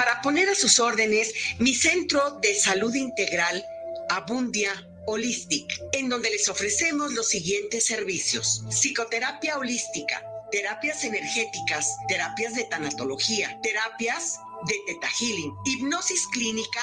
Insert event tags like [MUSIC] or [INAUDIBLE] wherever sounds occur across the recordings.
para poner a sus órdenes mi centro de salud integral, Abundia Holistic, en donde les ofrecemos los siguientes servicios. Psicoterapia holística, terapias energéticas, terapias de tanatología, terapias de Teta Healing, hipnosis clínica,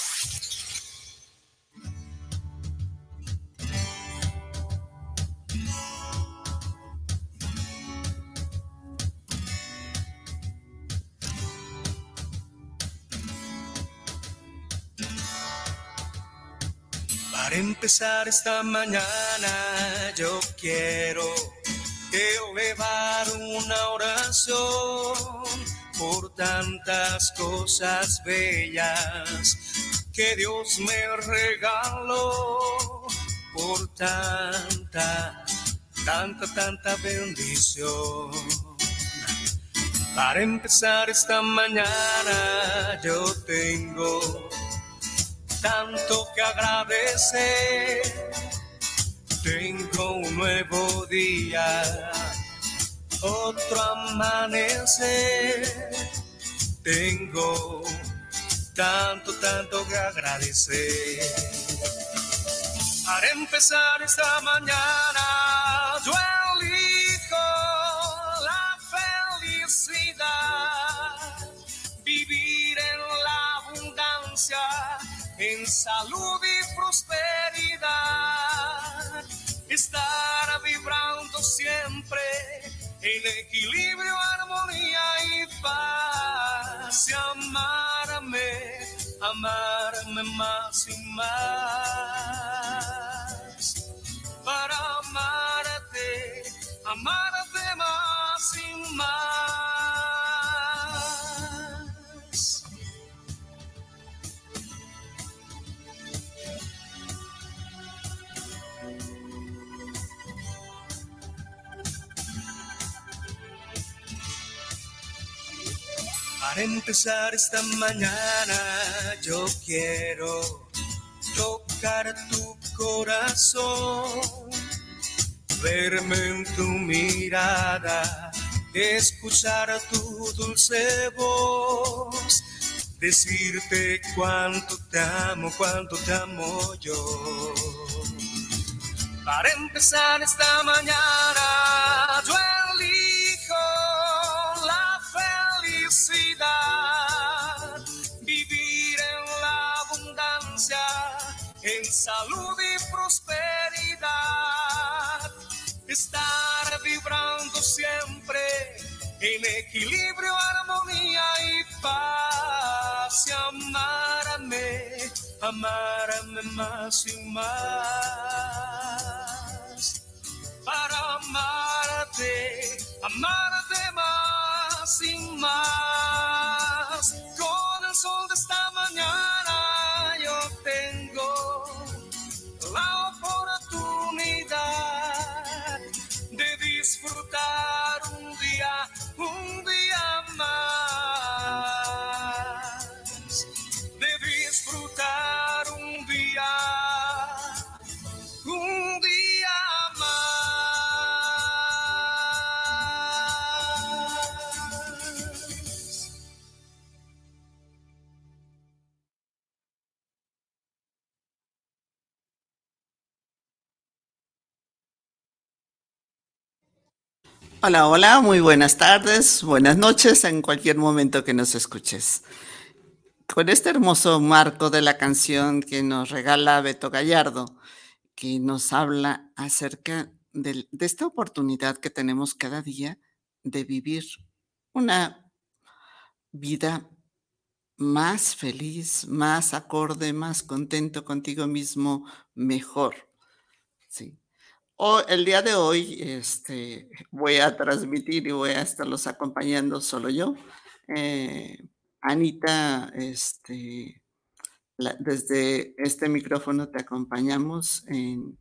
Para empezar esta mañana yo quiero elevar una oración por tantas cosas bellas que Dios me regaló, por tanta, tanta, tanta bendición. Para empezar esta mañana yo tengo tanto que agradecer. Tengo un nuevo día, otro amanecer. Tengo tanto, tanto que agradecer. Para empezar esta mañana, en salud y prosperidad, estar vibrando siempre en equilibrio, armonía y paz, y amarme, amarme más y más, para amarte, amarte más y más. Para empezar esta mañana yo quiero tocar tu corazón, verme en tu mirada, escuchar tu dulce voz, decirte cuánto te amo, cuánto te amo yo. Para empezar esta mañana más y más, para amarte, amarte más y más. Con el sol de Hola, hola, muy buenas tardes, buenas noches en cualquier momento que nos escuches. Con este hermoso marco de la canción que nos regala Beto Gallardo, que nos habla acerca del- de, esta oportunidad que tenemos cada día de vivir una vida más feliz, más acorde, más contento contigo mismo, mejor. Sí. El día de hoy este, voy a transmitir y voy a estarlos acompañando solo yo. Eh, Anita, este, desde este micrófono te acompañamos en,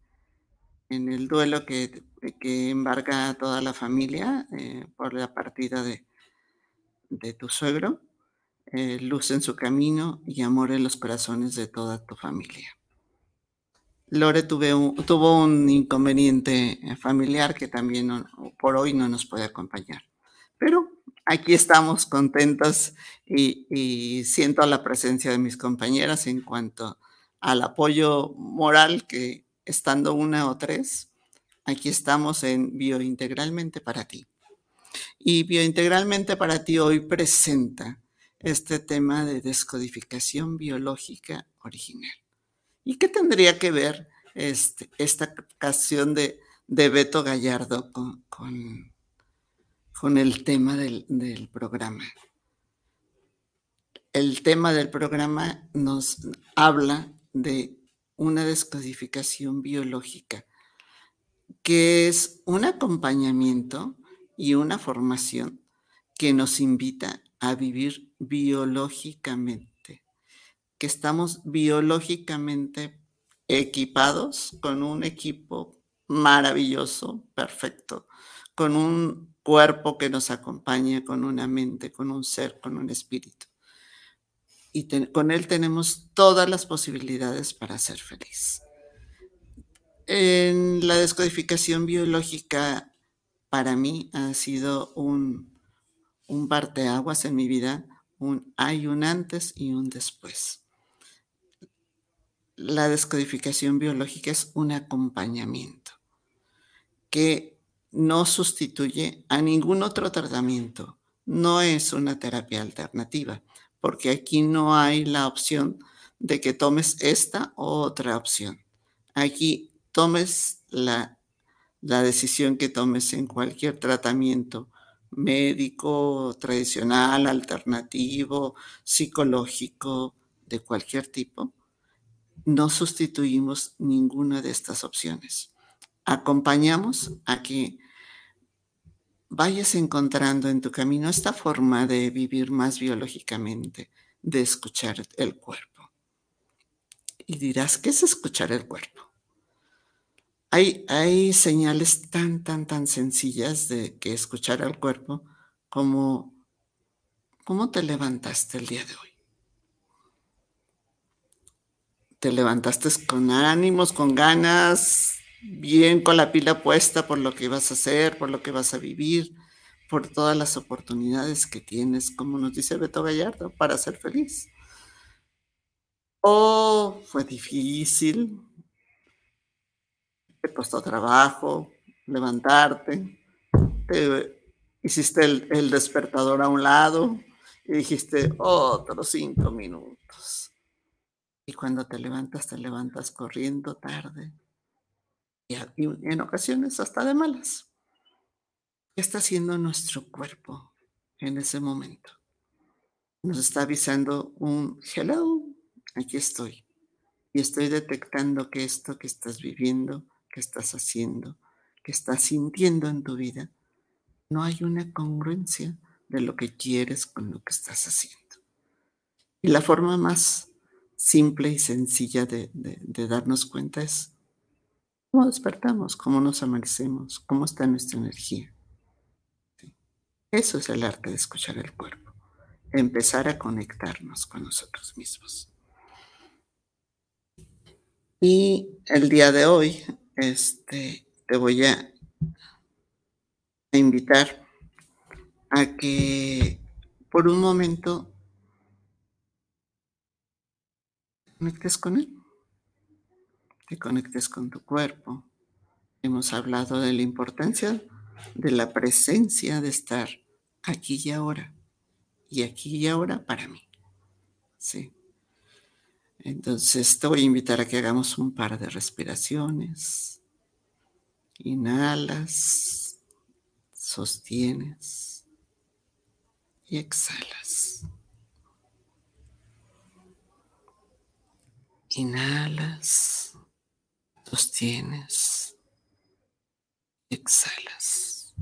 el duelo que, que, embarga a toda la familia eh, por la partida de, de tu suegro. Eh, luz en su camino y amor en los corazones de toda tu familia. Lore tuvo un inconveniente familiar que también por hoy no nos puede acompañar. Pero aquí estamos contentos y, siento la presencia de mis compañeras en cuanto al apoyo moral que estando una o tres, aquí estamos en Biointegralmente para ti. Y Biointegralmente para ti hoy presenta este tema de descodificación biológica original. ¿Y qué tendría que ver este, esta canción de, Beto Gallardo con, con, el tema del, del programa? El tema del programa nos habla de una descodificación biológica, que es un acompañamiento y una formación que nos invita a vivir biológicamente, que estamos biológicamente equipados con un equipo maravilloso, perfecto, con un cuerpo que nos acompaña, con una mente, con un ser, con un espíritu. Y con él tenemos todas las posibilidades para ser feliz. La descodificación biológica, para mí ha sido un, un parteaguas en mi vida, un, hay un antes y un después. La descodificación biológica es un acompañamiento que no sustituye a ningún otro tratamiento, no es una terapia alternativa, porque aquí no hay la opción de que tomes esta u otra opción. Aquí tomes la, la decisión que tomes en cualquier tratamiento médico, tradicional, alternativo, psicológico, de cualquier tipo, no sustituimos ninguna de estas opciones. Acompañamos a que vayas encontrando en tu camino esta forma de vivir más biológicamente, de escuchar el cuerpo. Y dirás, ¿qué es escuchar el cuerpo? Hay, señales tan, tan, tan sencillas de que escuchar al cuerpo como cómo te levantaste el día de hoy. Te levantaste con ánimos, con ganas, bien con la pila puesta por lo que vas a hacer, por lo que vas a vivir, por todas las oportunidades que tienes, como nos dice Beto Gallardo, para ser feliz. O fue difícil, te costó trabajo levantarte, te hiciste el, despertador a un lado y dijiste otros cinco minutos. Y cuando te levantas, te levantas corriendo tarde y, en ocasiones hasta de malas. ¿Qué está haciendo nuestro cuerpo en ese momento? Nos está avisando un hello, aquí estoy. Y estoy detectando que esto que estás viviendo que estás haciendo, que estás sintiendo en tu vida, no hay una congruencia de lo que quieres con lo que estás haciendo. Y la forma más simple y sencilla de, darnos cuenta es cómo despertamos, cómo nos amanecemos, cómo está nuestra energía. Eso es el arte de escuchar el cuerpo, empezar a conectarnos con nosotros mismos. Y el día de hoy este, te voy a, invitar a que por un momento conectes con él, te conectes con tu cuerpo. Hemos hablado de la importancia de la presencia de estar aquí y ahora, y aquí y ahora para mí. Sí. Entonces te voy a invitar a que hagamos un par de respiraciones. Inhalas, sostienes y exhalas. Inhalas, sostienes exhalas.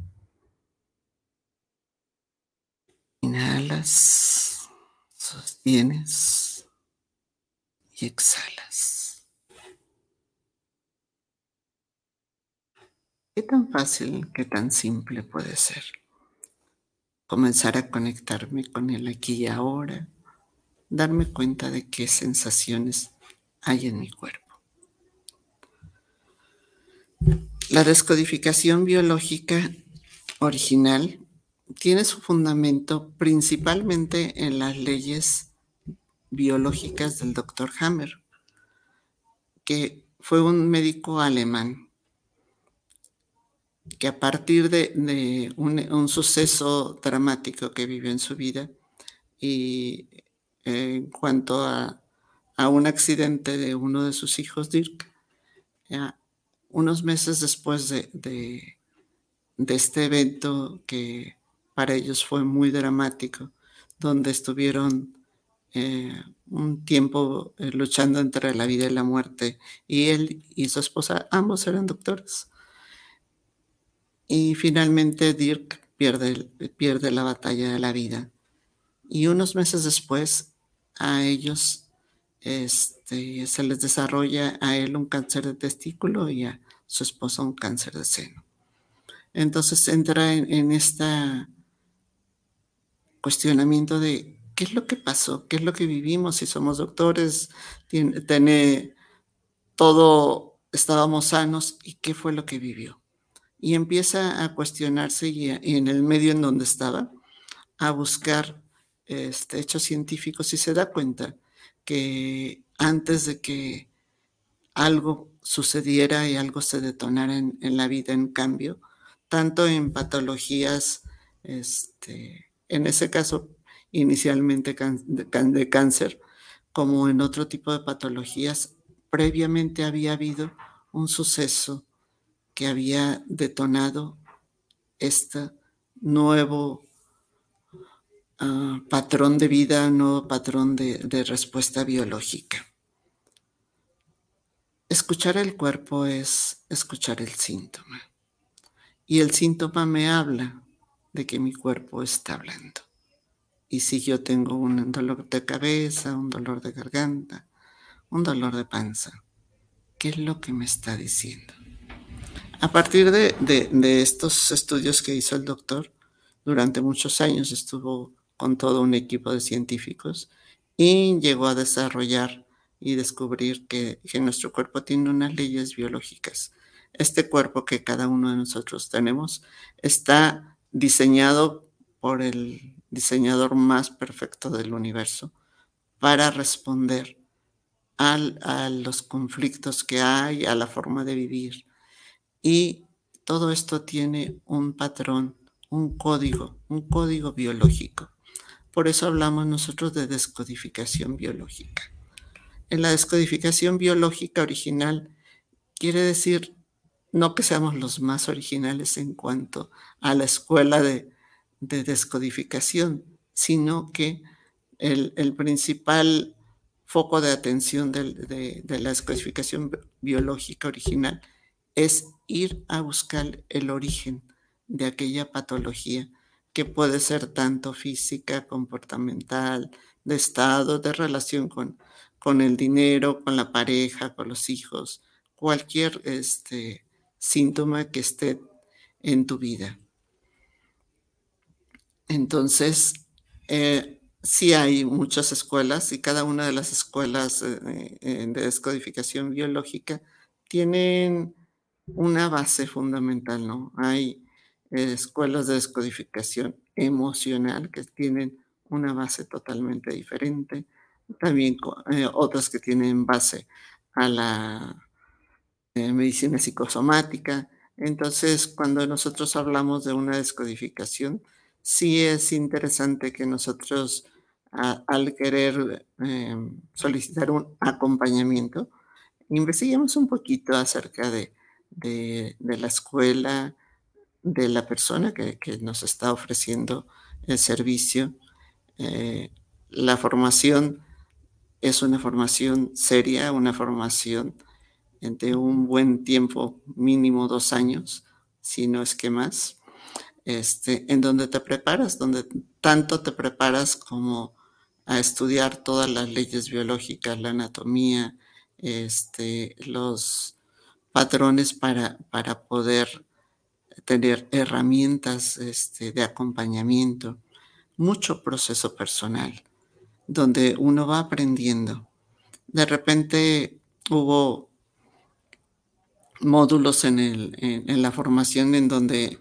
Inhalas, sostienes y exhalas. ¿Qué tan fácil, qué tan simple puede ser? Comenzar a conectarme con el aquí y ahora, darme cuenta de qué sensaciones hay en mi cuerpo. La descodificación biológica original tiene su fundamento principalmente en las leyes biológicas del doctor Hammer, que fue un médico alemán que a partir de, un, suceso dramático que vivió en su vida y en cuanto a, un accidente de uno de sus hijos, Dirk, unos meses después de, este evento que para ellos fue muy dramático, donde estuvieron eh, un tiempo eh, luchando entre la vida y la muerte, y él y su esposa ambos eran doctores. Y finalmente Dirk pierde, pierde la batalla de la vida. Y unos meses después a ellos este, se les desarrolla a él un cáncer de testículo y a su esposa un cáncer de seno. Entonces entra en, este cuestionamiento de qué es lo que pasó, qué es lo que vivimos, si somos doctores, tiene, todo, estábamos sanos y qué fue lo que vivió. Y empieza a cuestionarse y, en el medio en donde estaba, a buscar este, hechos científicos y se da cuenta que antes de que algo sucediera y algo se detonara en, la vida en cambio, tanto en patologías, este, en ese caso inicialmente de, cáncer, como en otro tipo de patologías, previamente había habido un suceso que había detonado este nuevo ah, patrón de vida, nuevo patrón de respuesta biológica. Escuchar el cuerpo es escuchar el síntoma. Y el síntoma me habla de que mi cuerpo está hablando. Y si yo tengo un dolor de cabeza, un dolor de garganta, un dolor de panza, ¿qué es lo que me está diciendo? A partir de, de estos estudios que hizo el doctor, durante muchos años estuvo con todo un equipo de científicos y llegó a desarrollar y descubrir que, nuestro cuerpo tiene unas leyes biológicas. Este cuerpo que cada uno de nosotros tenemos está diseñado por el diseñador más perfecto del universo para responder a los conflictos que hay, a la forma de vivir. Y todo esto tiene un patrón, un código, un código biológico. Por eso hablamos nosotros de descodificación biológica. En la descodificación biológica original quiere decir no que seamos los más originales en cuanto a la escuela de, descodificación, sino que el, principal foco de atención de, la descodificación biológica original es ir a buscar el origen de aquella patología que puede ser tanto física, comportamental, de estado, de relación con, con el dinero, con la pareja, con los hijos, cualquier este, síntoma que esté en tu vida. Entonces, eh, sí hay muchas escuelas y cada una de las escuelas eh, eh, de descodificación biológica tienen una base fundamental, ¿no? Hay escuelas de descodificación emocional que tienen una base totalmente diferente también eh, otras que tienen base a la eh, medicina psicosomática. Entonces, cuando nosotros hablamos de una descodificación, sí es interesante que nosotros al querer solicitar un acompañamiento, investiguemos un poquito acerca de, la escuela, de la persona que, nos está ofreciendo el servicio, eh, la formación es una formación seria, una formación de un buen tiempo, mínimo dos años, si no es que más, este, en donde te preparas, donde tanto te preparas como a estudiar todas las leyes biológicas, la anatomía, este, los patrones para, para poder tener herramientas este, de acompañamiento, mucho proceso personal, donde uno va aprendiendo. De repente hubo módulos en, el, en, la formación en donde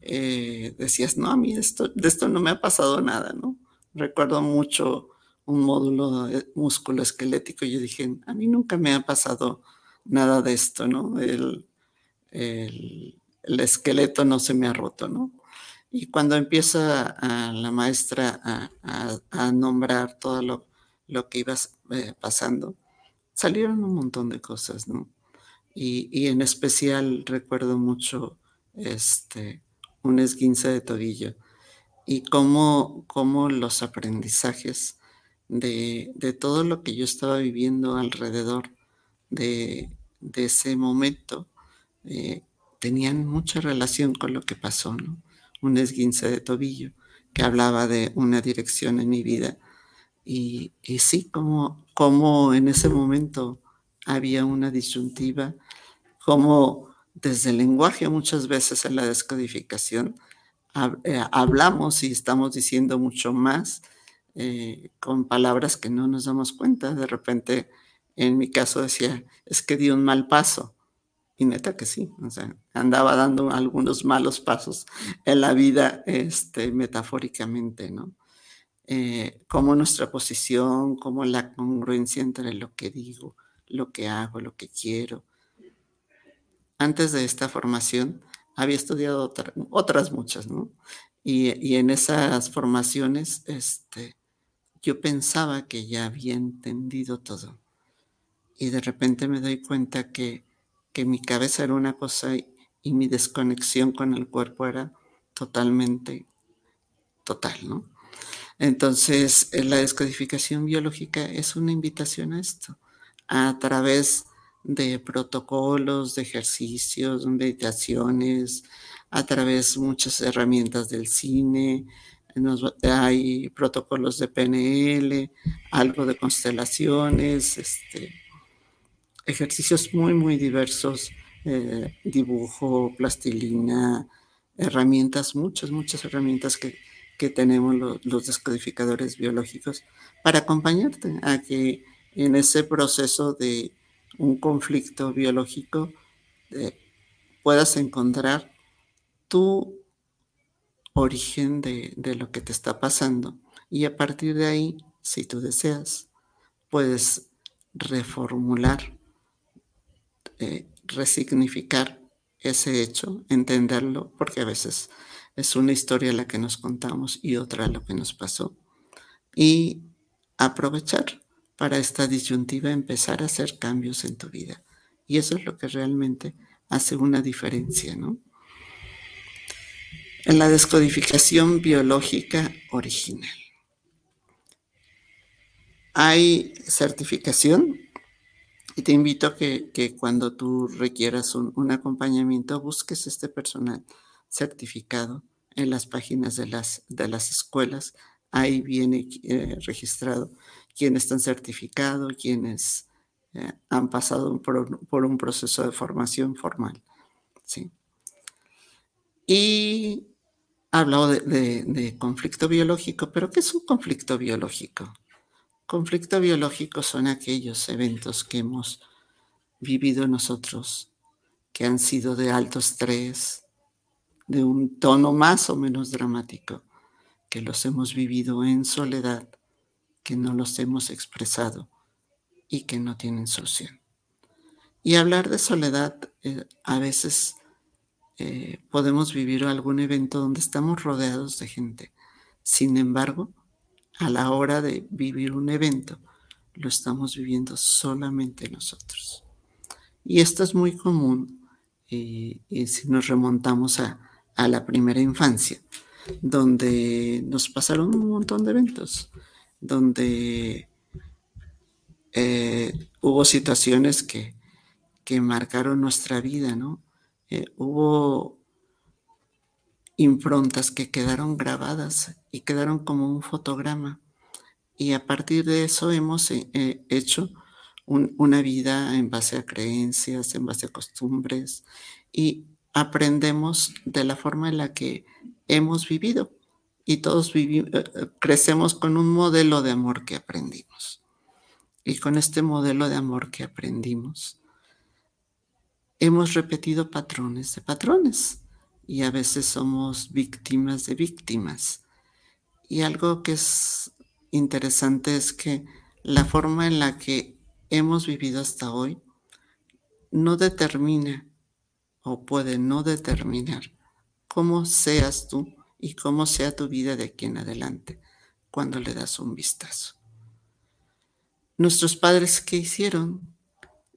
eh, decías, no, a mí esto, de esto no me ha pasado nada, ¿no? Recuerdo mucho un módulo músculo esquelético y yo dije, a mí nunca me ha pasado nada de esto, ¿no? El, el, el esqueleto no se me ha roto, ¿no? Y cuando empieza la maestra a, nombrar todo lo, lo que iba eh, pasando, salieron un montón de cosas, ¿no? Y, y, en especial recuerdo mucho este, un esguince de tobillo y cómo, cómo los aprendizajes de, de, todo lo que yo estaba viviendo alrededor de, de ese momento eh, tenían mucha relación con lo que pasó, ¿no? Un esguince de tobillo que hablaba de una dirección en mi vida. Y, y sí, como, como en ese momento había una disyuntiva, como desde el lenguaje muchas veces en la descodificación eh, hablamos y estamos diciendo mucho más eh, con palabras que no nos damos cuenta. De repente, en mi caso decía, es que di un mal paso. Y neta que sí, o sea, andaba dando algunos malos pasos en la vida, este, metafóricamente, ¿no? Eh, como nuestra posición, como la congruencia entre lo que digo, lo que hago, lo que quiero. Antes de esta formación había estudiado otras muchas, ¿no? Y, y, en esas formaciones, este, yo pensaba que ya había entendido todo. Y de repente me doy cuenta que que mi cabeza era una cosa y, mi desconexión con el cuerpo era totalmente total, ¿no? Entonces, eh, la descodificación biológica es una invitación a esto, a través de protocolos, de ejercicios, meditaciones, a través de muchas herramientas del cine, hay protocolos de PNL, algo de constelaciones, este, ejercicios muy, muy diversos, eh, dibujo, plastilina, herramientas, muchas, muchas herramientas que, que tenemos los descodificadores biológicos para acompañarte a que en ese proceso de un conflicto biológico eh, puedas encontrar tu origen de, de lo que te está pasando. Y a partir de ahí, si tú deseas, puedes reformular eh, resignificar ese hecho, entenderlo, porque a veces es una historia la que nos contamos y otra lo que nos pasó. Y aprovechar para esta disyuntiva empezar a hacer cambios en tu vida. Y eso es lo que realmente hace una diferencia, ¿no? En la descodificación biológica original. Hay certificación y te invito a que, que cuando tú requieras un, un, acompañamiento, busques este personal certificado en las páginas de las, de las escuelas. Ahí viene eh, registrado quienes están certificados, quienes eh, han pasado por, por, un proceso de formación formal. ¿sí? Y ha hablado de, de conflicto biológico, pero ¿qué es un conflicto biológico? Conflicto biológico son aquellos eventos que hemos vivido nosotros, que han sido de alto estrés, de un tono más o menos dramático, que los hemos vivido en soledad, que no los hemos expresado y que no tienen solución. Y hablar de soledad, eh, a veces eh, podemos vivir algún evento donde estamos rodeados de gente. Sin embargo, a la hora de vivir un evento, lo estamos viviendo solamente nosotros. Y esto es muy común y, y si nos remontamos a, la primera infancia, donde nos pasaron un montón de eventos, donde eh, hubo situaciones que, que, marcaron nuestra vida, ¿no? Eh, hubo improntas que quedaron grabadas y quedaron como un fotograma. Y a partir de eso hemos eh, eh, hecho una vida en base a creencias, en base a costumbres y aprendemos de la forma en la que hemos vivido. Y todos eh, crecemos con un modelo de amor que aprendimos. Y con este modelo de amor que aprendimos, hemos repetido patrones de patrones y a veces somos víctimas de víctimas. Y algo que es interesante es que la forma en la que hemos vivido hasta hoy no determina o puede no determinar cómo seas tú y cómo sea tu vida de aquí en adelante cuando le das un vistazo. Nuestros padres, ¿qué hicieron?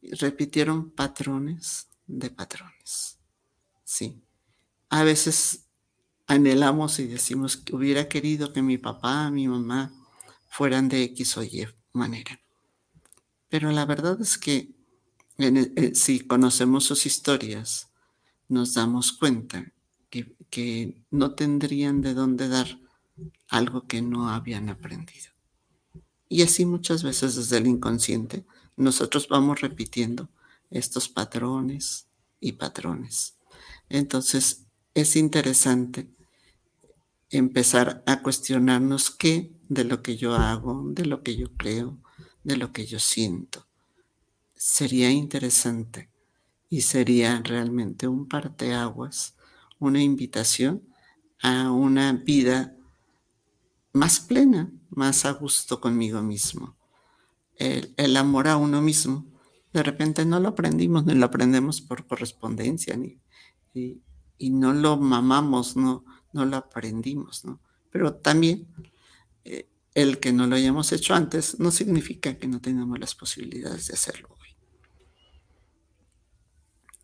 Repitieron patrones de patrones. Sí. A veces anhelamos y decimos que hubiera querido que mi papá, mi mamá fueran de X o Y manera. Pero la verdad es que eh, si conocemos sus historias, nos damos cuenta que, que no tendrían de dónde dar algo que no habían aprendido. Y así muchas veces desde el inconsciente nosotros vamos repitiendo estos patrones y patrones. Entonces, es interesante empezar a cuestionarnos qué de lo que yo hago, de lo que yo creo, de lo que yo siento. Sería interesante y sería realmente un parteaguas, una invitación a una vida más plena, más a gusto conmigo mismo. El, amor a uno mismo de repente no lo aprendimos, ni lo aprendemos por correspondencia, ni, y, no lo mamamos, no, no lo aprendimos, ¿no? Pero también eh, el que no lo hayamos hecho antes no significa que no tengamos las posibilidades de hacerlo hoy.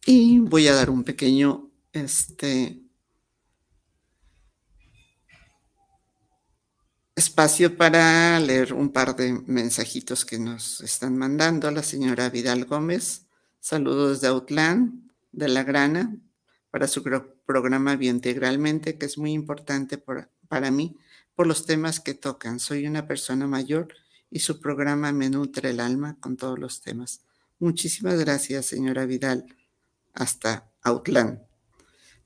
Y voy a dar un pequeño, este, espacio para leer un par de mensajitos que nos están mandando la señora Vidal Gómez. Saludos de Outland, de La Grana, para su programa Biointegralmente, que es muy importante para mí por los temas que tocan. Soy una persona mayor y su programa me nutre el alma con todos los temas. Muchísimas gracias, señora Vidal. Hasta Outland.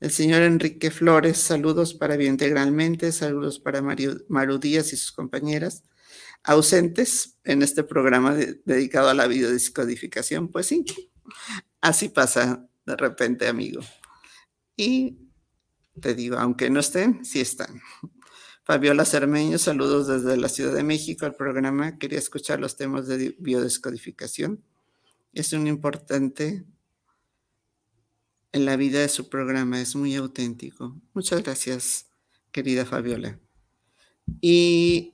El señor Enrique Flores, saludos para Biointegralmente, saludos para Maru Díaz y sus compañeras ausentes en este programa dedicado a la biodescodificación. Pues sí, así pasa de repente, amigo. Y te digo, aunque no estén, sí están. Fabiola Cermeño, saludos desde la Ciudad de México al programa. Quería escuchar los temas de biodescodificación. Es un importante en la vida de su programa. Es muy auténtico. Muchas gracias, querida Fabiola. Y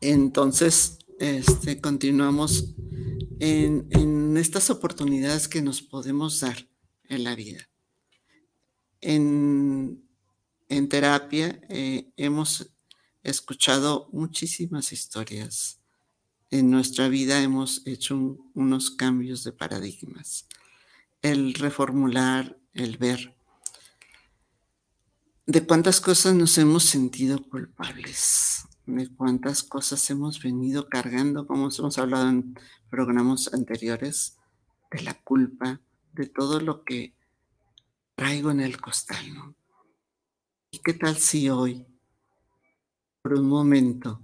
entonces, este, continuamos en, estas oportunidades que nos podemos dar en la vida. En, terapia eh, hemos escuchado muchísimas historias en nuestra vida hemos hecho unos cambios de paradigmas. El reformular, el ver de cuántas cosas nos hemos sentido culpables, de cuántas cosas hemos venido cargando, como hemos hablado en programas anteriores, de la culpa, de todo lo que traigo en el costal. ¿Y qué tal si hoy, por un momento,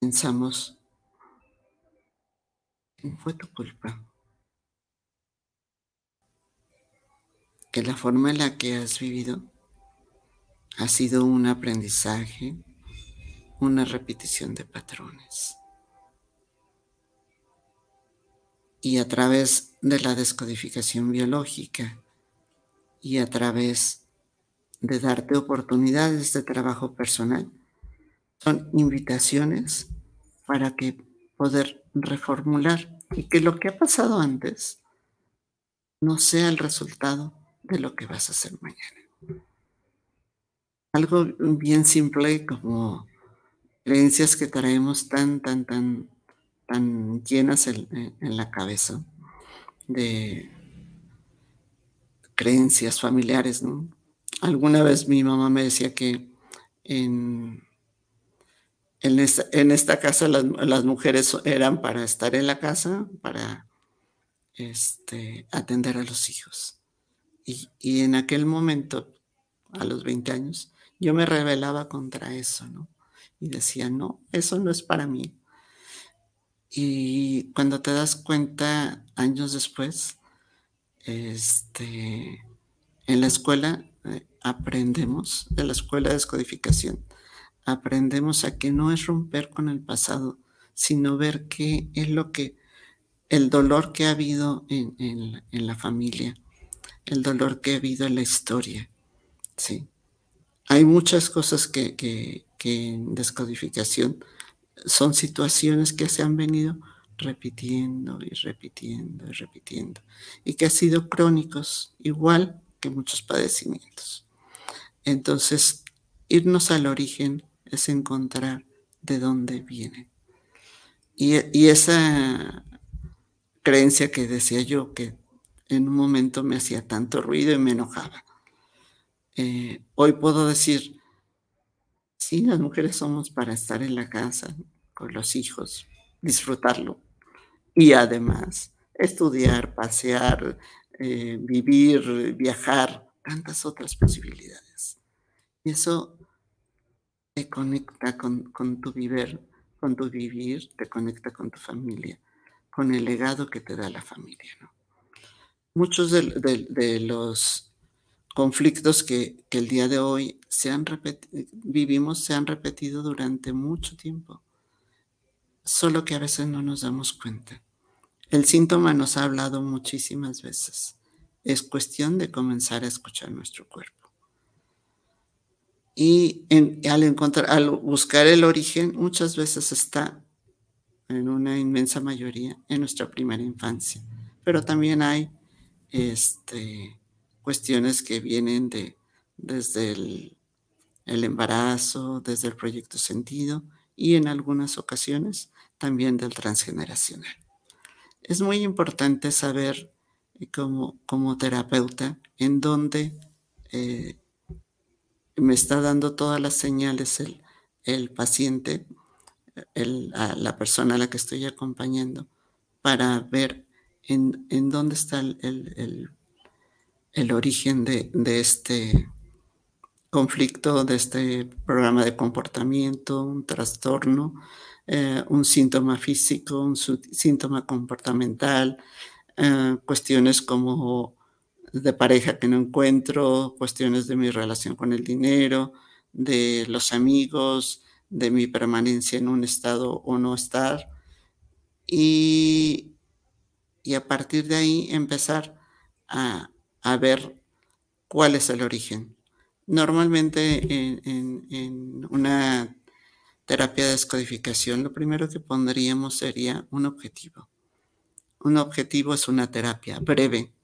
pensamos fue tu culpa. Que la forma en la que has vivido ha sido un aprendizaje, una repetición de patrones. Y a través de la descodificación biológica y a través de darte oportunidades de trabajo personal, son invitaciones para que poder reformular y que lo que ha pasado antes no sea el resultado de lo que vas a hacer mañana. Algo bien simple como creencias que traemos tan, tan, tan, tan llenas en, en la cabeza de creencias familiares. ¿no? Alguna vez mi mamá me decía que en, en, esta, casa las, mujeres eran para estar en la casa, para este, atender a los hijos. Y, y en aquel momento, a los 20 años, yo me rebelaba contra eso, ¿no? Y decía, no, eso no es para mí. Y cuando te das cuenta, años después, este, en la escuela eh, aprendemos, de la escuela de descodificación, aprendemos a que no es romper con el pasado, sino ver qué es lo que, el dolor que ha habido en, en la familia, el dolor que ha habido en la historia, ¿sí? Hay muchas cosas que, en descodificación son situaciones que se han venido repitiendo y repitiendo y repitiendo y que han sido crónicos, igual que muchos padecimientos. Entonces, irnos al origen es encontrar de dónde viene. Y, esa creencia que decía yo, que en un momento me hacía tanto ruido y me enojaba, eh, hoy puedo decir, sí, las mujeres somos para estar en la casa con los hijos, disfrutarlo y además estudiar, pasear, eh, vivir, viajar, tantas otras posibilidades. Y eso te conecta con, tu vivir, con tu vivir, te conecta con tu familia, con el legado que te da la familia. Muchos de los conflictos que, el día de hoy vivimos se han repetido durante mucho tiempo, solo que a veces no nos damos cuenta. El síntoma nos ha hablado muchísimas veces. Es cuestión de comenzar a escuchar nuestro cuerpo. Y al encontrar, al buscar el origen, muchas veces está en una inmensa mayoría en nuestra primera infancia. Pero también hay este, cuestiones que vienen de, desde el, embarazo, desde el proyecto sentido y en algunas ocasiones también del transgeneracional. Es muy importante saber eh, como, como terapeuta en dónde eh, me está dando todas las señales el, el paciente, el, la persona a la que estoy acompañando, para ver en, en dónde está el, el, origen de, este conflicto, de este programa de comportamiento, un trastorno, eh, un síntoma físico, un síntoma comportamental, eh, cuestiones como de pareja que no encuentro, cuestiones de mi relación con el dinero, de los amigos, de mi permanencia en un estado o no estar. Y, y a partir de ahí empezar a, a ver cuál es el origen. Normalmente en, una terapia de descodificación lo primero que pondríamos sería un objetivo. Un objetivo es una terapia breve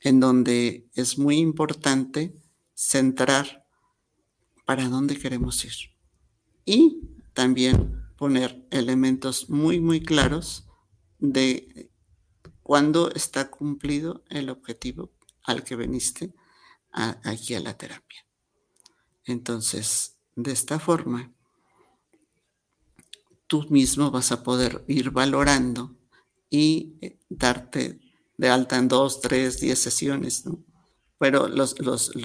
en donde es muy importante centrar para dónde queremos ir y también poner elementos muy, muy claros de cuándo está cumplido el objetivo al que veniste aquí a la terapia. Entonces, de esta forma, tú mismo vas a poder ir valorando y eh, darte de alta en dos, tres, diez sesiones, ¿no? Pero los,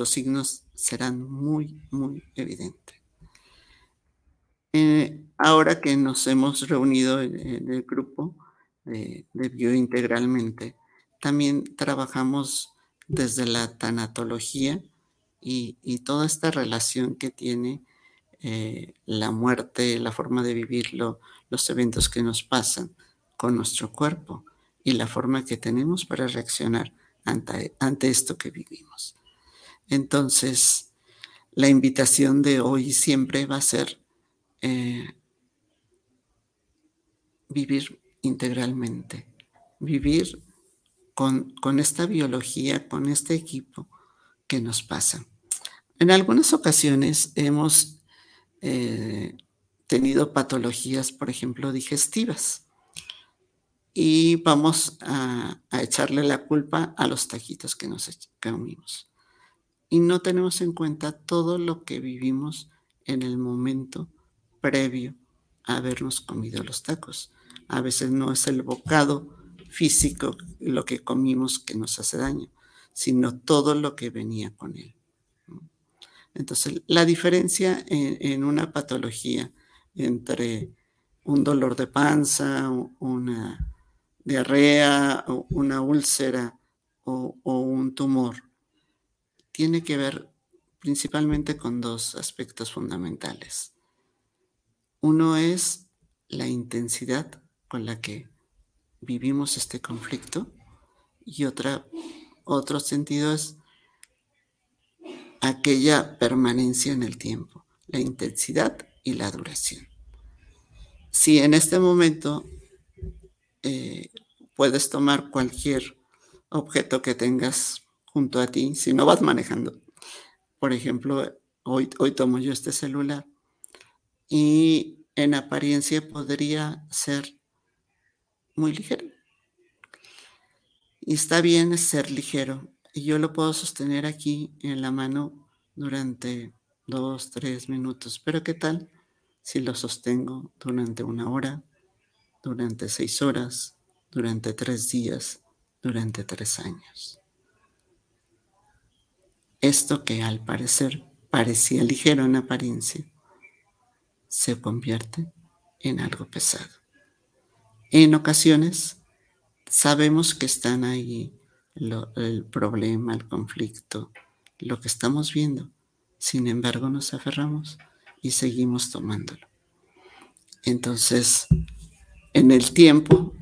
signos serán muy, muy evidentes. Eh, ahora que nos hemos reunido en, el grupo de, de Biointegralmente, también trabajamos desde la tanatología y, toda esta relación que tiene eh, la muerte, la forma de vivirlo, los eventos que nos pasan con nuestro cuerpo y la forma que tenemos para reaccionar ante, esto que vivimos. Entonces, la invitación de hoy siempre va a ser eh, vivir integralmente, vivir con, esta biología, con este equipo que nos pasa. En algunas ocasiones hemos eh, tenido patologías, por ejemplo, digestivas. y vamos a, echarle la culpa a los taquitos que nos comimos. Y no tenemos en cuenta todo lo que vivimos en el momento previo a habernos comido los tacos. A veces no es el bocado físico lo que comimos que nos hace daño, sino todo lo que venía con él. Entonces, la diferencia en una patología entre un dolor de panza, una diarrea, una úlcera o, un tumor, tiene que ver principalmente con dos aspectos fundamentales. Uno es la intensidad con la que vivimos este conflicto y otra, otro sentido es aquella permanencia en el tiempo, la intensidad y la duración. Si en este momento eh, puedes tomar cualquier objeto que tengas junto a ti, si no vas manejando. Por ejemplo, hoy, hoy tomo yo este celular y en apariencia podría ser muy ligero. Y está bien ser ligero. Y yo lo puedo sostener aquí en la mano durante dos, tres minutos. Pero ¿qué tal si lo sostengo durante una hora, durante seis horas, durante tres días, durante tres años. Esto que al parecer parecía ligero en apariencia, se convierte en algo pesado. En ocasiones sabemos que están ahí el problema, el conflicto, lo que estamos viendo. Sin embargo, nos aferramos y seguimos tomándolo. Entonces, en el tiempo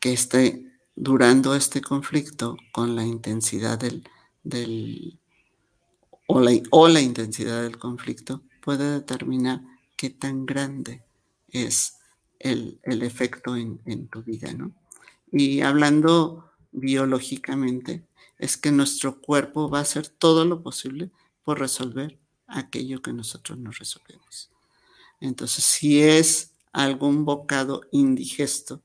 que esté durando este conflicto con la intensidad del, o, la, intensidad del conflicto puede determinar qué tan grande es el, efecto en, en, tu vida, ¿no? Y hablando biológicamente, es que nuestro cuerpo va a hacer todo lo posible por resolver aquello que nosotros no resolvemos. Entonces, si es algún bocado indigesto,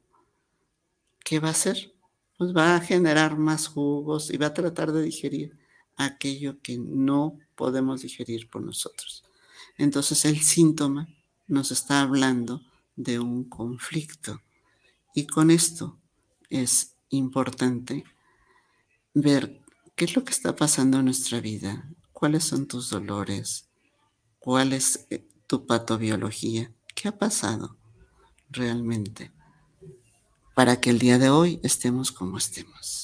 ¿qué va a hacer? Pues va a generar más jugos y va a tratar de digerir aquello que no podemos digerir por nosotros. Entonces el síntoma nos está hablando de un conflicto. Y con esto es importante ver qué es lo que está pasando en nuestra vida, cuáles son tus dolores, cuál es eh, tu patobiología, qué ha pasado realmente para que el día de hoy estemos como estemos.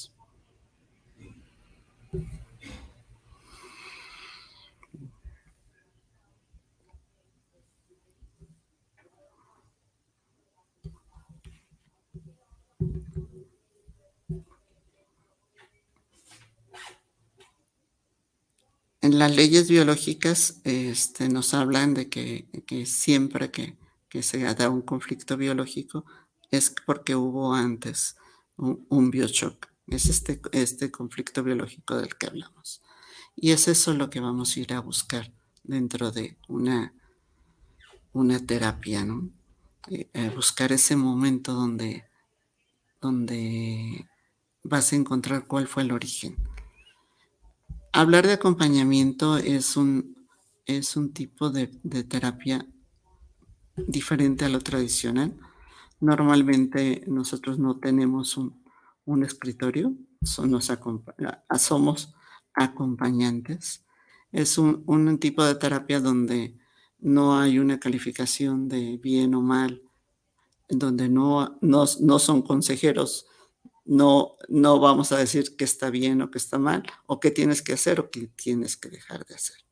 En las leyes biológicas este, nos hablan de que, siempre que se da un conflicto biológico es porque hubo antes un, bioshock. Es este, este conflicto biológico del que hablamos. Y es eso lo que vamos a ir a buscar dentro de una, una terapia, ¿no? Eh, buscar ese momento donde, donde vas a encontrar cuál fue el origen. Hablar de acompañamiento es un, es un tipo de, terapia diferente a lo tradicional. Normalmente nosotros no tenemos un, escritorio, somos, acompañantes. Es un, tipo de terapia donde no hay una calificación de bien o mal, donde no, no, no son consejeros, no, no vamos a decir que está bien o que está mal, o qué tienes que hacer o qué tienes que dejar de hacer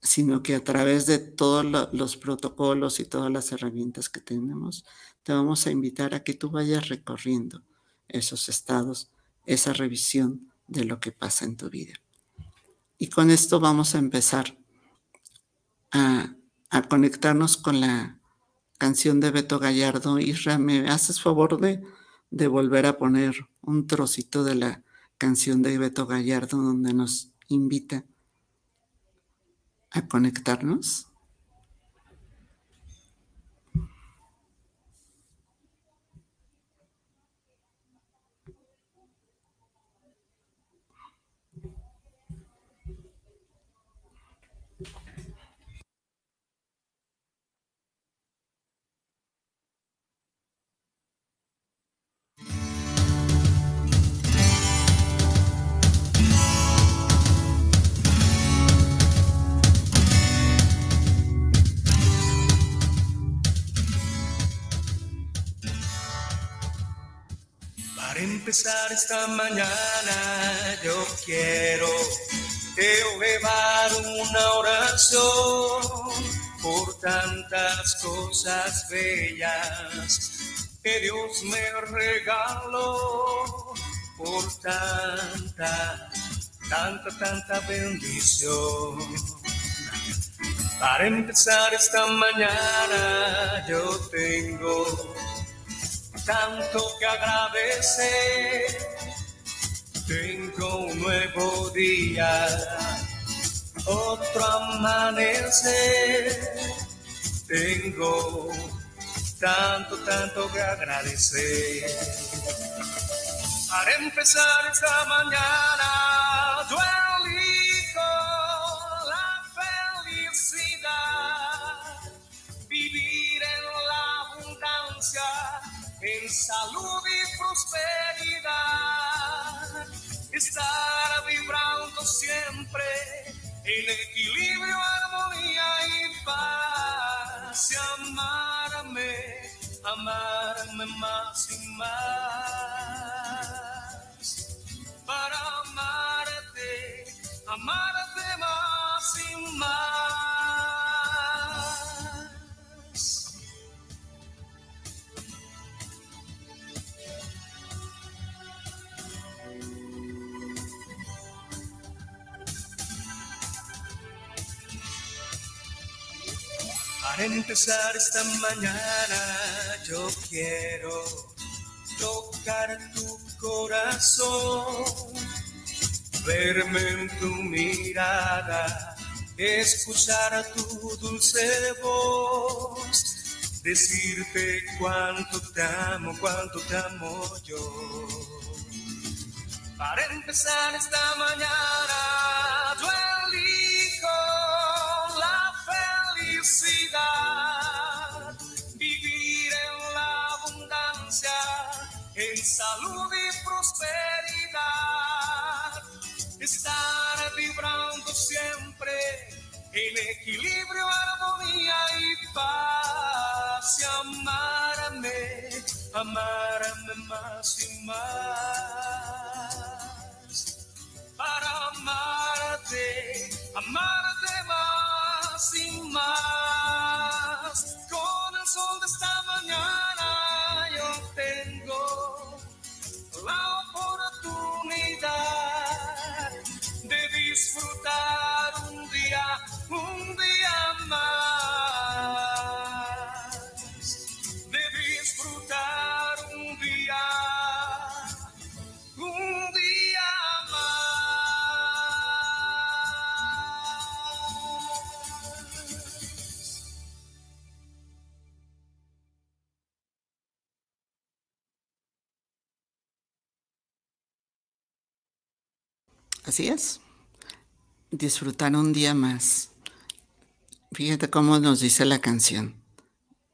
sino que a través de todos los protocolos y todas las herramientas que tenemos, te vamos a invitar a que tú vayas recorriendo esos estados, esa revisión de lo que pasa en tu vida. Y con esto vamos a empezar a, conectarnos con la canción de Beto Gallardo. Isra, ¿me haces favor de, de volver a poner un trocito de la canción de Beto Gallardo donde nos invita a conectarnos. Empezar esta mañana yo quiero elevar una oración por tantas cosas bellas que Dios me regaló, por tanta, tanta, tanta bendición. Para empezar esta mañana yo tengo tanto que agradecer. Tengo un nuevo día, otro amanecer. Tengo tanto, tanto que agradecer. Para empezar esta mañana, yo salud y prosperidad, estar vibrando siempre en equilibrio, armonía y paz, y amarme, amarme más y más, empezar esta mañana yo quiero tocar tu corazón, verme en tu mirada, escuchar tu dulce voz, decirte cuánto te amo, cuánto te amo yo. Para empezar esta mañana salud y prosperidad, estar vibrando siempre en equilibrio, armonía y paz, y amarme, amarme más y más, Así es. Disfrutar un día más. Fíjate cómo nos dice la canción.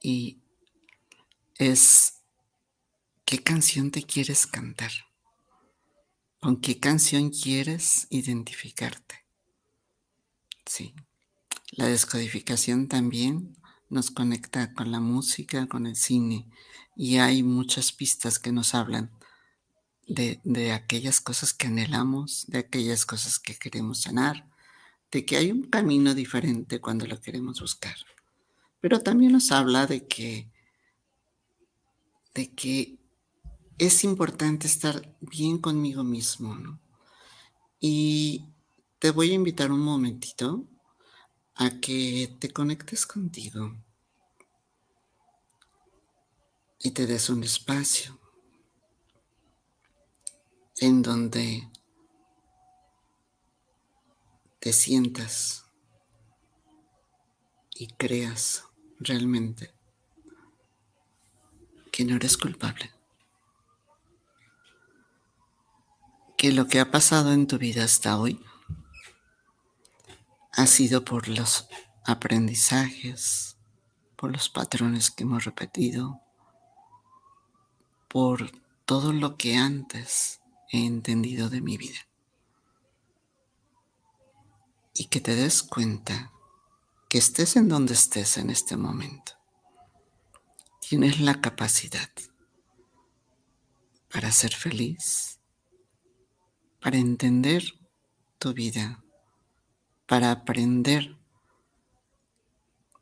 Y es, ¿qué canción te quieres cantar? ¿Con qué canción quieres identificarte? Sí. La descodificación también nos conecta con la música, con el cine. Y hay muchas pistas que nos hablan de, de aquellas cosas que anhelamos, de aquellas cosas que queremos sanar, de que hay un camino diferente cuando lo queremos buscar. Pero también nos habla de que, de que es importante estar bien conmigo mismo, ¿no? Y te voy a invitar un momentito a que te conectes contigo y te des un espacio en donde te sientas y creas realmente que no eres culpable, que lo que ha pasado en tu vida hasta hoy ha sido por los aprendizajes, por los patrones que hemos repetido, por todo lo que antes he entendido de mi vida. Y que te des cuenta que estés en donde estés en este momento. Tienes la capacidad para ser feliz, para entender tu vida, para aprender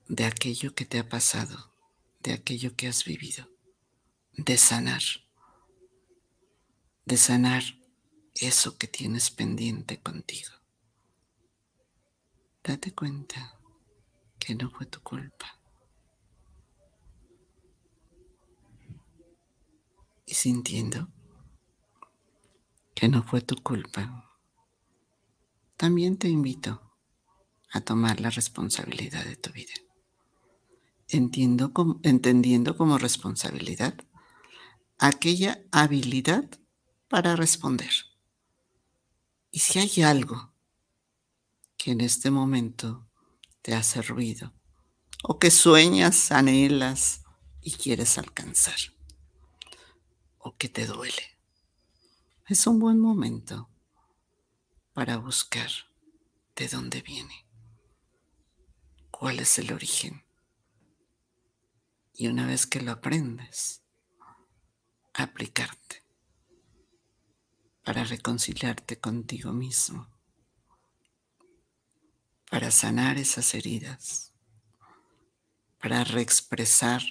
de aquello que te ha pasado, de aquello que has vivido, de sanar, de sanar eso que tienes pendiente contigo. Date cuenta que no fue tu culpa. Y sintiendo que no fue tu culpa, también te invito a tomar la responsabilidad de tu vida. Entiendo entendiendo como responsabilidad aquella habilidad para responder. Y si hay algo que en este momento te hace ruido o que sueñas, anhelas y quieres alcanzar o que te duele, es un buen momento para buscar de dónde viene, cuál es el origen. Y una vez que lo aprendes, aplicarte para reconciliarte contigo mismo, para sanar esas heridas, para reexpresar,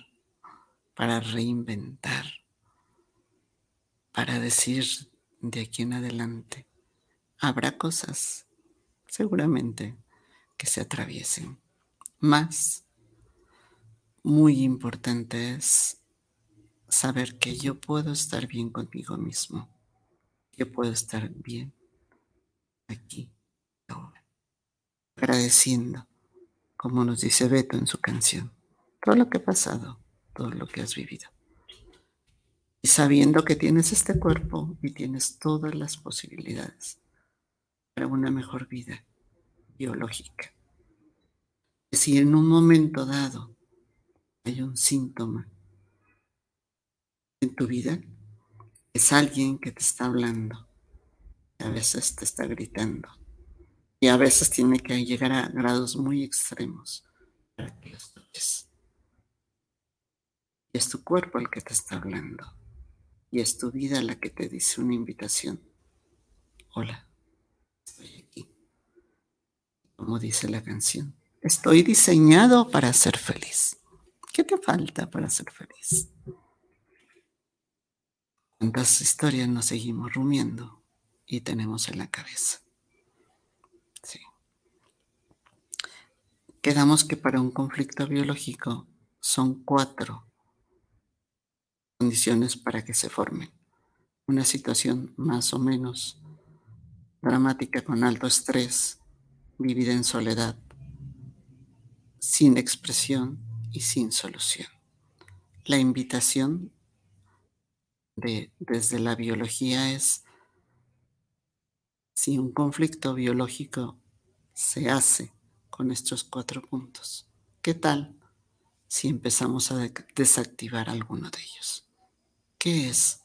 para reinventar, para decir de aquí en adelante, habrá cosas seguramente que se atraviesen. Más, muy importante es saber que yo puedo estar bien conmigo mismo. Puedo estar bien aquí, ahora. Agradeciendo, como nos dice Beto en su canción, todo lo que ha pasado, todo lo que has vivido. Y sabiendo que tienes este cuerpo y tienes todas las posibilidades para una mejor vida biológica. Si en un momento dado hay un síntoma en tu vida, es alguien que te está hablando, a veces te está gritando, y a veces tiene que llegar a grados muy extremos para que lo escuches. Y es tu cuerpo el que te está hablando, y es tu vida la que te dice una invitación. Hola estoy aquí. Como dice la canción, estoy diseñado para ser feliz. ¿Qué te falta para ser feliz? ¿Cuántas historias nos seguimos rumiando y tenemos en la cabeza? Sí. Quedamos que para un conflicto biológico son cuatro condiciones para que se forme una situación más o menos dramática con alto estrés, vivida en soledad, sin expresión y sin solución. La invitación de, desde la biología es si un conflicto biológico se hace con estos cuatro puntos, ¿qué tal si empezamos a desactivar alguno de ellos? ¿Qué es?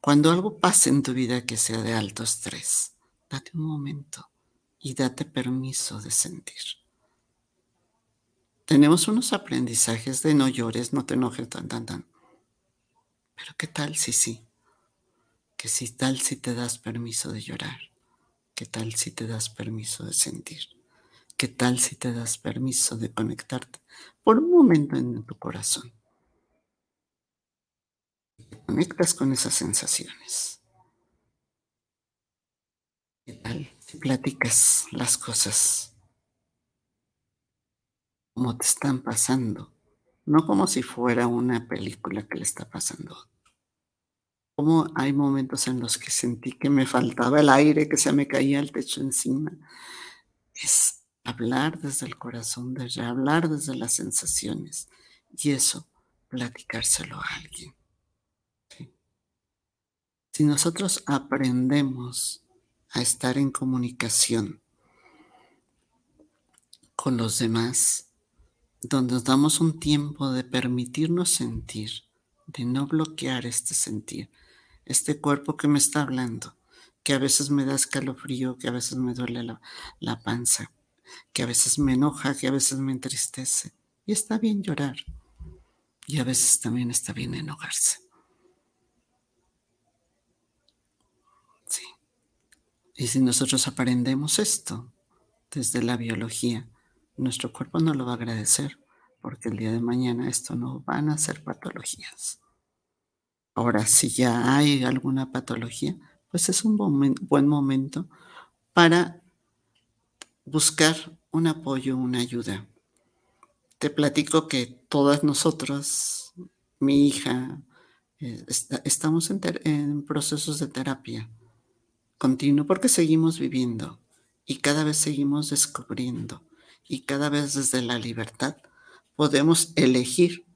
Cuando algo pasa en tu vida que sea de alto estrés, date un momento y date permiso de sentir. Tenemos unos aprendizajes de no llores, no te enojes, tan, tan, tan. Pero ¿qué tal si sí? ¿Qué si tal si te das permiso de llorar? ¿Qué tal si te das permiso de sentir? ¿Qué tal si te das permiso de conectarte por un momento en tu corazón? Te conectas con esas sensaciones. ¿Qué tal si platicas las cosas como te están pasando? No como si fuera una película que le está pasando. Como hay momentos en los que sentí que me faltaba el aire, que se me caía el techo encima. Es hablar desde el corazón, desde hablar desde las sensaciones. Y eso, platicárselo a alguien. Si nosotros aprendemos a estar en comunicación con los demás, donde nos damos un tiempo de permitirnos sentir, de no bloquear este sentir, este cuerpo que me está hablando, que a veces me da escalofrío, que a veces me duele la, la panza, que a veces me enoja, que a veces me entristece. Y está bien llorar. Y a veces también está bien enojarse. Sí. Y si nosotros aprendemos esto desde la biología, nuestro cuerpo no lo va a agradecer, porque el día de mañana esto no van a ser patologías. Ahora, si ya hay alguna patología, pues es un buen momento para buscar un apoyo, una ayuda. Te platico que todas nosotras, mi hija, eh, estamos en, procesos de terapia continuo porque seguimos viviendo y cada vez seguimos descubriendo y cada vez desde la libertad podemos elegir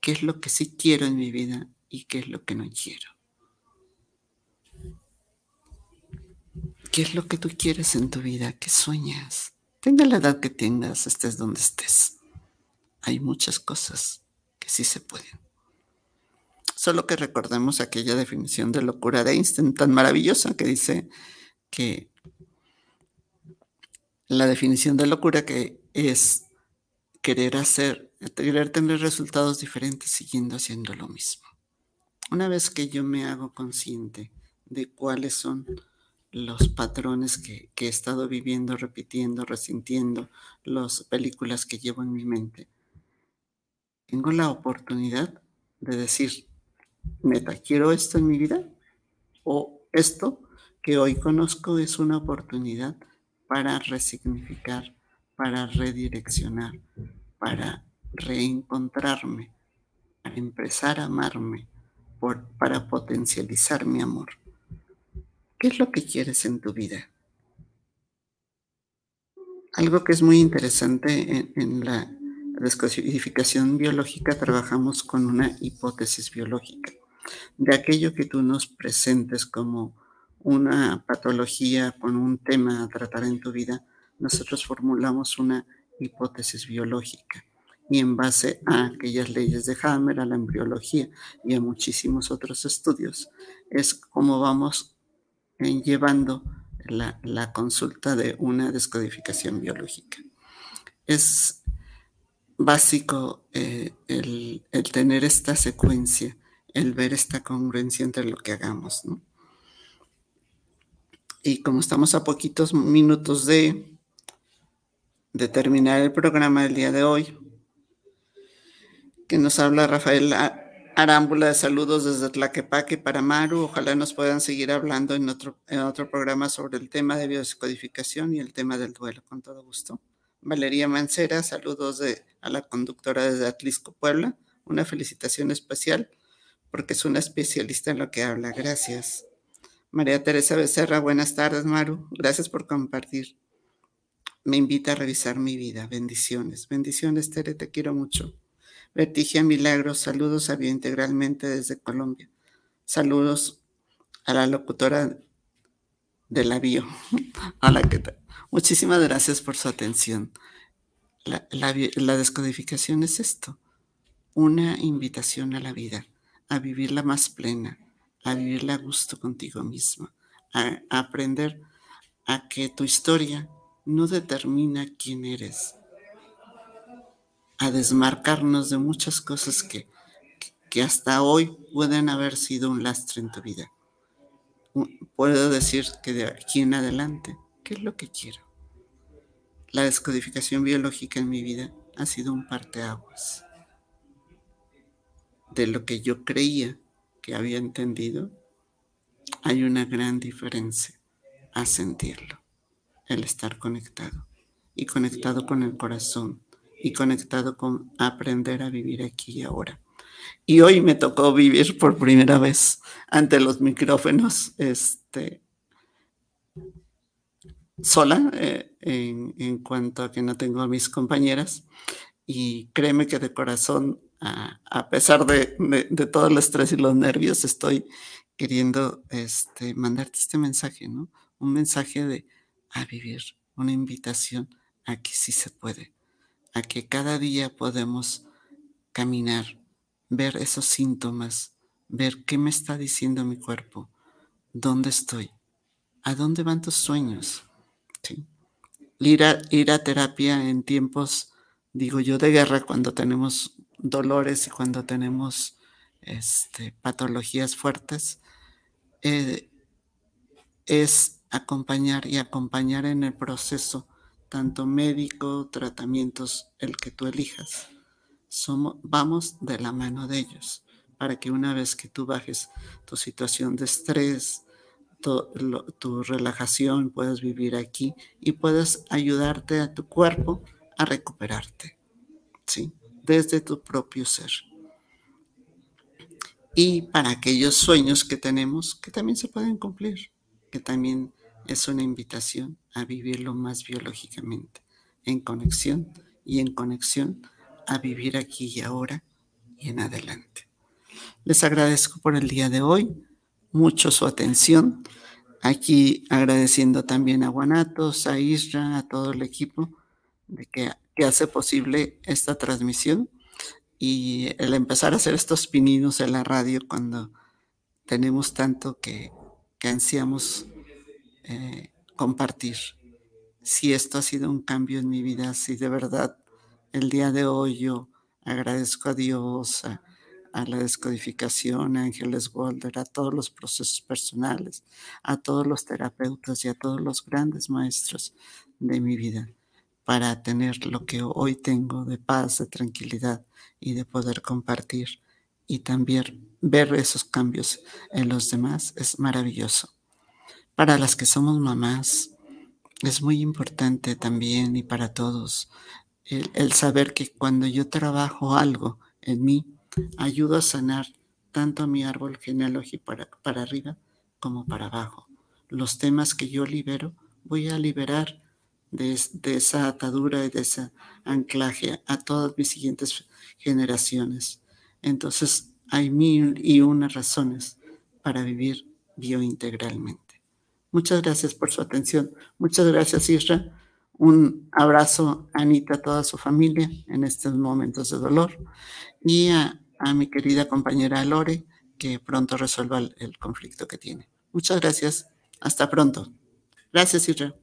qué es lo que sí quiero en mi vida y qué es lo que no quiero. ¿Qué es lo que tú quieres en tu vida? ¿Qué sueñas? Tenga la edad que tengas, estés donde estés. Hay muchas cosas que sí se pueden. Solo que recordemos aquella definición de locura de Einstein tan maravillosa que dice que la definición de locura que es querer hacer, querer tener resultados diferentes siguiendo haciendo lo mismo. Una vez que yo me hago consciente de cuáles son los patrones que, he estado viviendo, repitiendo, resintiendo, las películas que llevo en mi mente. Tengo la oportunidad de decir, neta, ¿quiero esto en mi vida? ¿O esto que hoy conozco es una oportunidad para resignificar, para redireccionar, para reencontrarme, para empezar a amarme, para potencializar mi amor? ¿Qué es lo que quieres en tu vida? Algo que es muy interesante en, la descodificación biológica, trabajamos con una hipótesis biológica. De aquello que tú nos presentes como una patología, con un tema a tratar en tu vida, nosotros formulamos una hipótesis biológica y en base a aquellas leyes de Hammer, a la embriología y a muchísimos otros estudios, es como vamos llevando la, consulta de una descodificación biológica. Es básico eh, el, tener esta secuencia, el ver esta congruencia entre lo que hagamos. Y como estamos a poquitos minutos de, terminar el programa del día de hoy, que nos habla Rafael Arámbula de saludos desde Tlaquepaque para Maru. Ojalá nos puedan seguir hablando en otro, en otro programa sobre el tema de biodescodificación y el tema del duelo, con todo gusto. Valeria Mancera, saludos de, a la conductora desde Atlisco, Puebla. Una felicitación especial porque es una especialista en lo que habla. Gracias. María Teresa Becerra, buenas tardes, Maru. Gracias por compartir. Me invita a revisar mi vida. Bendiciones. Bendiciones, Tere, te quiero mucho. Vertigia Milagros, saludos a Integralmente desde Colombia. Saludos a la locutora de la bio. [LAUGHS] Hola, ¿qué tal? Muchísimas gracias por su atención. La, la, descodificación es esto, una invitación a la vida, a vivirla más plena, a vivirla a gusto contigo misma, a aprender a que tu historia no determina quién eres, a desmarcarnos de muchas cosas que, que hasta hoy pueden haber sido un lastre en tu vida. Puedo decir que de aquí en adelante, ¿qué es lo que quiero? La descodificación biológica en mi vida ha sido un parteaguas de lo que yo creía que había entendido. Hay una gran diferencia a sentirlo, el estar conectado y conectado con el corazón y conectado con aprender a vivir aquí y ahora. Y hoy me tocó vivir por primera vez ante los micrófonos, este, sola eh, en, cuanto a que no tengo a mis compañeras. Y créeme que de corazón, a, pesar de, todo el estrés y los nervios, estoy queriendo este, mandarte este mensaje, ¿no? Un mensaje de a vivir, una invitación a que sí se puede a que cada día podemos caminar, ver esos síntomas, ver qué me está diciendo mi cuerpo, dónde estoy, a dónde van tus sueños. Ir, a, ir a terapia en tiempos, digo yo, de guerra, cuando tenemos dolores y cuando tenemos este, patologías fuertes, eh, es acompañar y acompañar en el proceso, tanto médico, tratamientos, el que tú elijas. Somos, vamos de la mano de ellos para que una vez que tú bajes tu situación de estrés, tu, relajación, puedas vivir aquí y puedas ayudarte a tu cuerpo a recuperarte. Desde tu propio ser. Y para aquellos sueños que tenemos que también se pueden cumplir, que también es una invitación a vivirlo más biológicamente, en conexión y en conexión a vivir aquí y ahora y en adelante. Les agradezco por el día de hoy, mucho su atención. Aquí agradeciendo también a Guanatos, a Isra, a todo el equipo de que, que hace posible esta transmisión y el empezar a hacer estos pininos en la radio cuando tenemos tanto que, que ansiamos eh, compartir. Si esto ha sido un cambio en mi vida, si de verdad el día de hoy yo agradezco a Dios, a, a la descodificación, a Ángeles Walder, a todos los procesos personales, a todos los terapeutas y a todos los grandes maestros de mi vida para tener lo que hoy tengo de paz, de tranquilidad y de poder compartir y también ver esos cambios en los demás es maravilloso. Para las que somos mamás, es muy importante también y para todos el, saber que cuando yo trabajo algo en mí, ayudo a sanar tanto a mi árbol genealógico para, para arriba como para abajo. Los temas que yo libero, voy a liberar de, de, esa atadura y de ese anclaje a todas mis siguientes generaciones. Entonces, hay mil y una razones para vivir biointegralmente. Muchas gracias por su atención. Muchas gracias, Isra. Un abrazo a Anita, a toda su familia en estos momentos de dolor y a, a mi querida compañera Lore, que pronto resuelva el, el conflicto que tiene. Muchas gracias. Hasta pronto. Gracias, Isra.